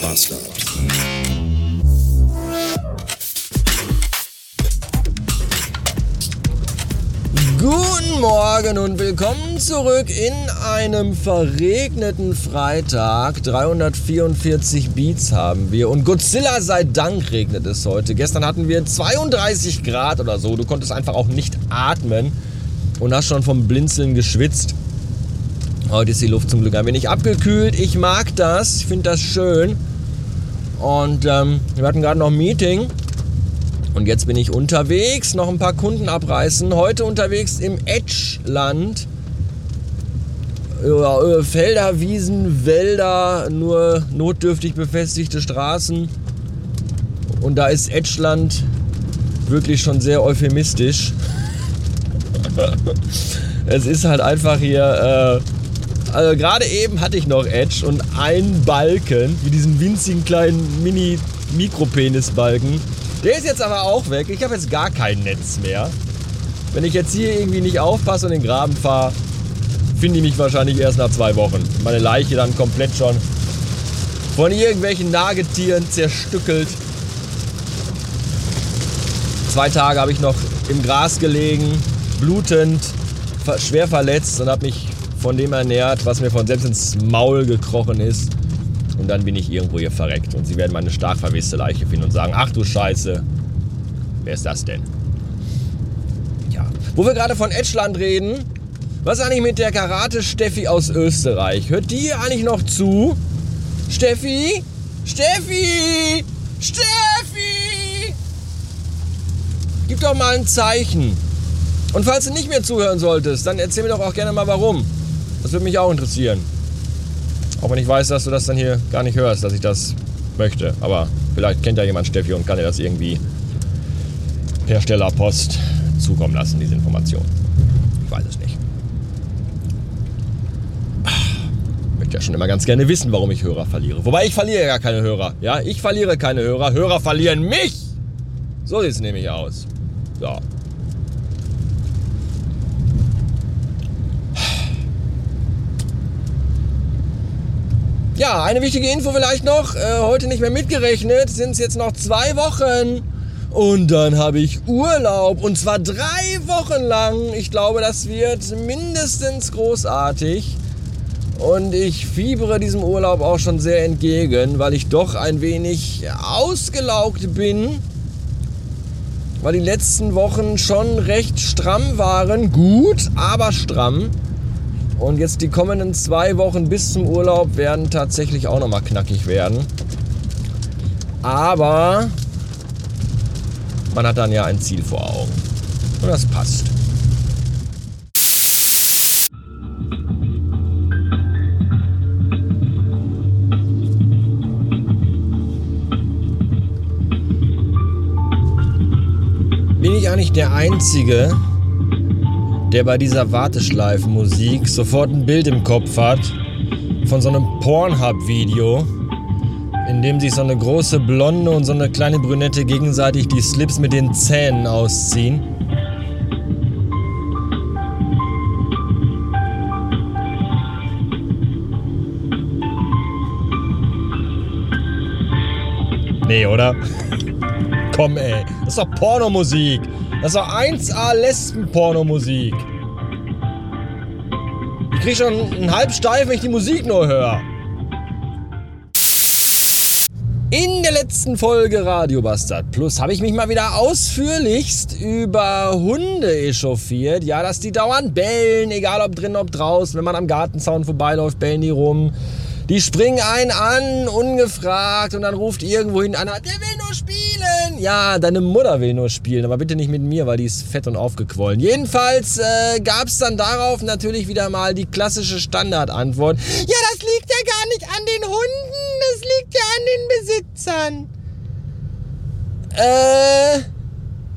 Bastard. Guten Morgen und willkommen zurück in einem verregneten Freitag. 344 Beats haben wir und Godzilla sei Dank regnet es heute. Gestern hatten wir 32 Grad oder so. Du konntest einfach auch nicht atmen und hast schon vom Blinzeln geschwitzt. Heute ist die Luft zum Glück ein wenig abgekühlt. Ich mag das, ich finde das schön. Und ähm, wir hatten gerade noch ein Meeting und jetzt bin ich unterwegs, noch ein paar Kunden abreißen. Heute unterwegs im Edgeland. Äh, Felder, Wiesen, Wälder, nur notdürftig befestigte Straßen. Und da ist Edgeland wirklich schon sehr euphemistisch. es ist halt einfach hier. Also gerade eben hatte ich noch Edge und ein Balken, wie diesen winzigen kleinen Mini-Mikropenis-Balken der ist jetzt aber auch weg. Ich habe jetzt gar kein Netz mehr. Wenn ich jetzt hier irgendwie nicht aufpasse und in den Graben fahre, finde ich mich wahrscheinlich erst nach zwei Wochen. Meine Leiche dann komplett schon von irgendwelchen Nagetieren zerstückelt. Zwei Tage habe ich noch im Gras gelegen, blutend, schwer verletzt und habe mich von dem ernährt, was mir von selbst ins Maul gekrochen ist. Und dann bin ich irgendwo hier verreckt. Und sie werden meine stark verweste Leiche finden und sagen, ach du Scheiße, wer ist das denn? Ja. Wo wir gerade von Edgeland reden, was ist eigentlich mit der Karate-Steffi aus Österreich? Hört die eigentlich noch zu? Steffi? Steffi! Steffi! Gib doch mal ein Zeichen. Und falls du nicht mehr zuhören solltest, dann erzähl mir doch auch gerne mal warum. Das würde mich auch interessieren. Auch wenn ich weiß, dass du das dann hier gar nicht hörst, dass ich das möchte. Aber vielleicht kennt ja jemand Steffi und kann dir das irgendwie per Stellerpost zukommen lassen, diese Information. Ich weiß es nicht. Ich möchte ja schon immer ganz gerne wissen, warum ich Hörer verliere. Wobei ich verliere ja keine Hörer. Ja, ich verliere keine Hörer. Hörer verlieren mich. So sieht es nämlich aus. So. Ja, eine wichtige Info vielleicht noch. Äh, heute nicht mehr mitgerechnet, sind es jetzt noch zwei Wochen. Und dann habe ich Urlaub. Und zwar drei Wochen lang. Ich glaube, das wird mindestens großartig. Und ich fiebere diesem Urlaub auch schon sehr entgegen, weil ich doch ein wenig ausgelaugt bin. Weil die letzten Wochen schon recht stramm waren. Gut, aber stramm. Und jetzt die kommenden zwei Wochen bis zum Urlaub werden tatsächlich auch nochmal knackig werden. Aber man hat dann ja ein Ziel vor Augen. Und das passt. Bin ich eigentlich der Einzige, der bei dieser Warteschleifenmusik sofort ein Bild im Kopf hat von so einem Pornhub-Video, in dem sich so eine große Blonde und so eine kleine Brünette gegenseitig die Slips mit den Zähnen ausziehen. Nee, oder? Komm, ey. Das ist doch Pornomusik. Das doch 1A Lesben-Pornomusik. Ich krieg schon einen halb steif, wenn ich die Musik nur höre. In der letzten Folge Radio Bastard Plus habe ich mich mal wieder ausführlichst über Hunde echauffiert. Ja, dass die dauernd bellen, egal ob drin, ob draußen. Wenn man am Gartenzaun vorbeiläuft, bellen die rum. Die springen einen an, ungefragt, und dann ruft irgendwohin einer, der will nur spielen. Ja, deine Mutter will nur spielen, aber bitte nicht mit mir, weil die ist fett und aufgequollen. Jedenfalls äh, gab es dann darauf natürlich wieder mal die klassische Standardantwort. Ja, das liegt ja gar nicht an den Hunden, das liegt ja an den Besitzern. Äh...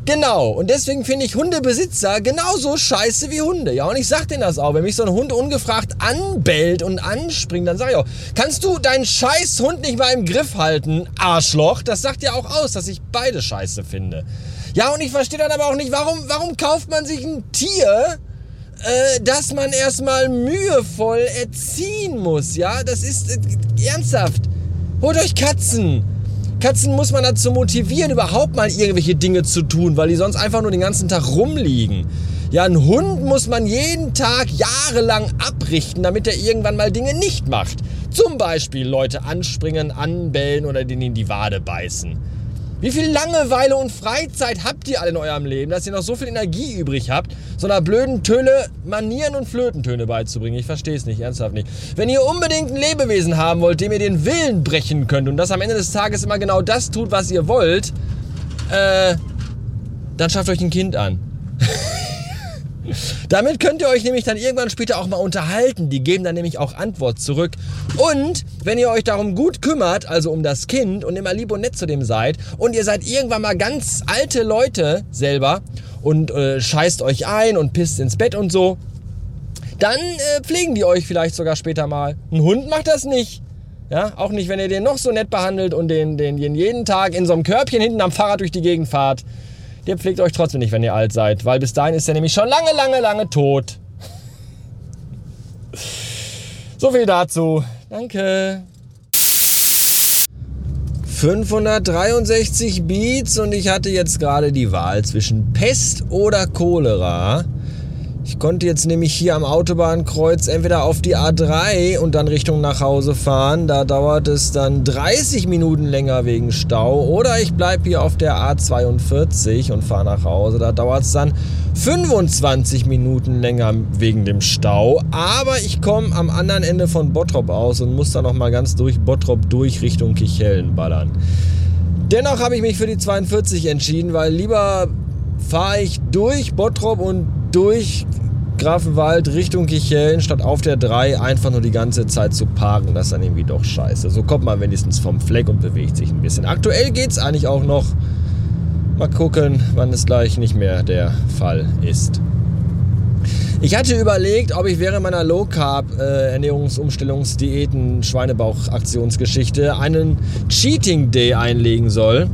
Genau, und deswegen finde ich Hundebesitzer genauso scheiße wie Hunde. Ja, und ich sag denen das auch. Wenn mich so ein Hund ungefragt anbellt und anspringt, dann sag ich auch, kannst du deinen scheiß Hund nicht mal im Griff halten, Arschloch? Das sagt ja auch aus, dass ich beide scheiße finde. Ja, und ich verstehe dann aber auch nicht, warum, warum kauft man sich ein Tier, äh, das man erstmal mühevoll erziehen muss, ja? Das ist äh, ernsthaft. Holt euch Katzen. Katzen muss man dazu motivieren, überhaupt mal irgendwelche Dinge zu tun, weil die sonst einfach nur den ganzen Tag rumliegen. Ja, einen Hund muss man jeden Tag jahrelang abrichten, damit er irgendwann mal Dinge nicht macht. Zum Beispiel Leute anspringen, anbellen oder denen in die Wade beißen. Wie viel Langeweile und Freizeit habt ihr alle in eurem Leben, dass ihr noch so viel Energie übrig habt, so einer blöden Töle Manieren und Flötentöne beizubringen? Ich verstehe es nicht, ernsthaft nicht. Wenn ihr unbedingt ein Lebewesen haben wollt, dem ihr den Willen brechen könnt und das am Ende des Tages immer genau das tut, was ihr wollt, äh, dann schafft euch ein Kind an. Damit könnt ihr euch nämlich dann irgendwann später auch mal unterhalten. Die geben dann nämlich auch Antwort zurück. Und wenn ihr euch darum gut kümmert, also um das Kind und immer lieb und nett zu dem seid und ihr seid irgendwann mal ganz alte Leute selber und äh, scheißt euch ein und pisst ins Bett und so, dann äh, pflegen die euch vielleicht sogar später mal. Ein Hund macht das nicht. Ja, auch nicht, wenn ihr den noch so nett behandelt und den, den, den jeden Tag in so einem Körbchen hinten am Fahrrad durch die Gegend fahrt der pflegt euch trotzdem nicht, wenn ihr alt seid, weil bis dahin ist er nämlich schon lange, lange, lange tot. So viel dazu. Danke. 563 Beats und ich hatte jetzt gerade die Wahl zwischen Pest oder Cholera. Ich konnte jetzt nämlich hier am Autobahnkreuz entweder auf die A3 und dann Richtung nach Hause fahren. Da dauert es dann 30 Minuten länger wegen Stau. Oder ich bleibe hier auf der A42 und fahre nach Hause. Da dauert es dann 25 Minuten länger wegen dem Stau. Aber ich komme am anderen Ende von Bottrop aus und muss dann nochmal ganz durch Bottrop durch Richtung Kichellen ballern. Dennoch habe ich mich für die 42 entschieden, weil lieber fahre ich durch Bottrop und durch Grafenwald Richtung Kichellen, statt auf der 3 einfach nur die ganze Zeit zu parken. Das ist dann irgendwie doch scheiße. So kommt man wenigstens vom Fleck und bewegt sich ein bisschen. Aktuell geht es eigentlich auch noch. Mal gucken, wann es gleich nicht mehr der Fall ist. Ich hatte überlegt, ob ich während meiner Low Carb äh, Ernährungsumstellungsdiäten Schweinebauch Aktionsgeschichte einen Cheating Day einlegen soll.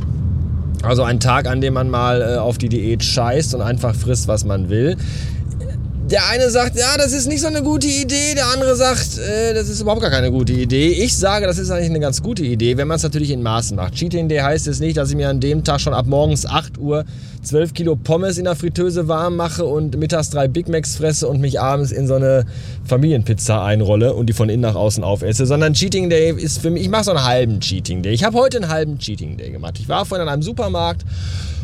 Also ein Tag, an dem man mal äh, auf die Diät scheißt und einfach frisst, was man will. Der eine sagt, ja, das ist nicht so eine gute Idee. Der andere sagt, äh, das ist überhaupt gar keine gute Idee. Ich sage, das ist eigentlich eine ganz gute Idee, wenn man es natürlich in Maßen macht. Cheating Day heißt es nicht, dass ich mir an dem Tag schon ab morgens 8 Uhr 12 Kilo Pommes in der Fritteuse warm mache und mittags drei Big Macs fresse und mich abends in so eine Familienpizza einrolle und die von innen nach außen aufesse. Sondern Cheating Day ist für mich, ich mache so einen halben Cheating Day. Ich habe heute einen halben Cheating Day gemacht. Ich war vorhin an einem Supermarkt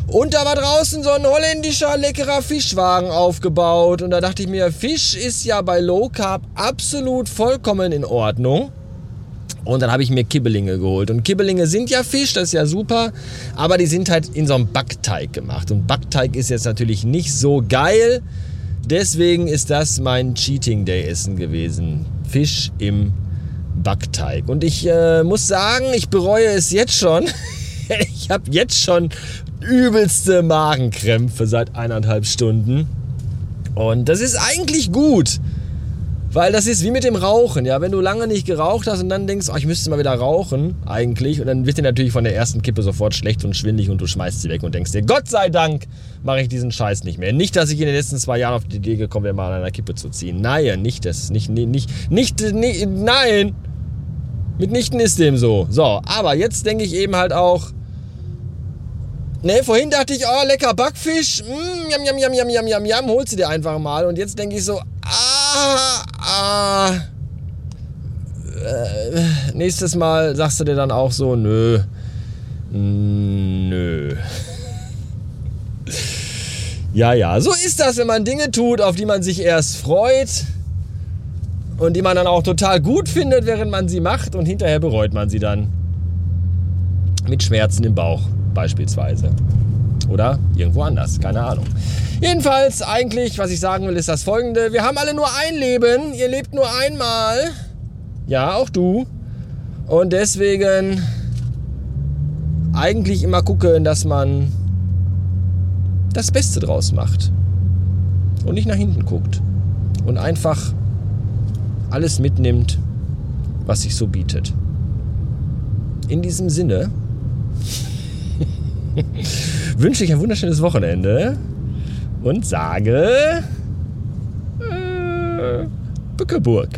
und da war draußen so ein holländischer leckerer Fischwagen aufgebaut. Und da dachte ich mir, Fisch ist ja bei Low Carb absolut vollkommen in Ordnung. Und dann habe ich mir Kibbelinge geholt. Und Kibbelinge sind ja Fisch, das ist ja super. Aber die sind halt in so einem Backteig gemacht. Und Backteig ist jetzt natürlich nicht so geil. Deswegen ist das mein Cheating Day Essen gewesen. Fisch im Backteig. Und ich äh, muss sagen, ich bereue es jetzt schon. ich habe jetzt schon übelste Magenkrämpfe seit eineinhalb Stunden. Und das ist eigentlich gut. Weil das ist wie mit dem Rauchen, ja. Wenn du lange nicht geraucht hast und dann denkst, oh, ich müsste mal wieder rauchen, eigentlich, und dann wird dir natürlich von der ersten Kippe sofort schlecht und schwindig und du schmeißt sie weg und denkst dir, Gott sei Dank mache ich diesen Scheiß nicht mehr. Nicht, dass ich in den letzten zwei Jahren auf die Idee gekommen wäre, mal an einer Kippe zu ziehen. Nein, nicht das. Nicht, nicht, nicht, nicht, nicht nein. Mitnichten ist dem so. So, aber jetzt denke ich eben halt auch, Ne, vorhin dachte ich, oh, lecker Backfisch. Mm, jam, jam, jam, jam, jam, jam, jam. Holst du dir einfach mal. Und jetzt denke ich so, ah, ah. Äh, nächstes Mal sagst du dir dann auch so, nö. Nö. ja, ja, so ist das, wenn man Dinge tut, auf die man sich erst freut und die man dann auch total gut findet, während man sie macht und hinterher bereut man sie dann. Mit Schmerzen im Bauch beispielsweise. Oder irgendwo anders, keine Ahnung. Jedenfalls, eigentlich, was ich sagen will, ist das folgende. Wir haben alle nur ein Leben, ihr lebt nur einmal. Ja, auch du. Und deswegen eigentlich immer gucken, dass man das Beste draus macht. Und nicht nach hinten guckt. Und einfach alles mitnimmt, was sich so bietet. In diesem Sinne wünsche ich ein wunderschönes Wochenende und sage äh, Bückeburg.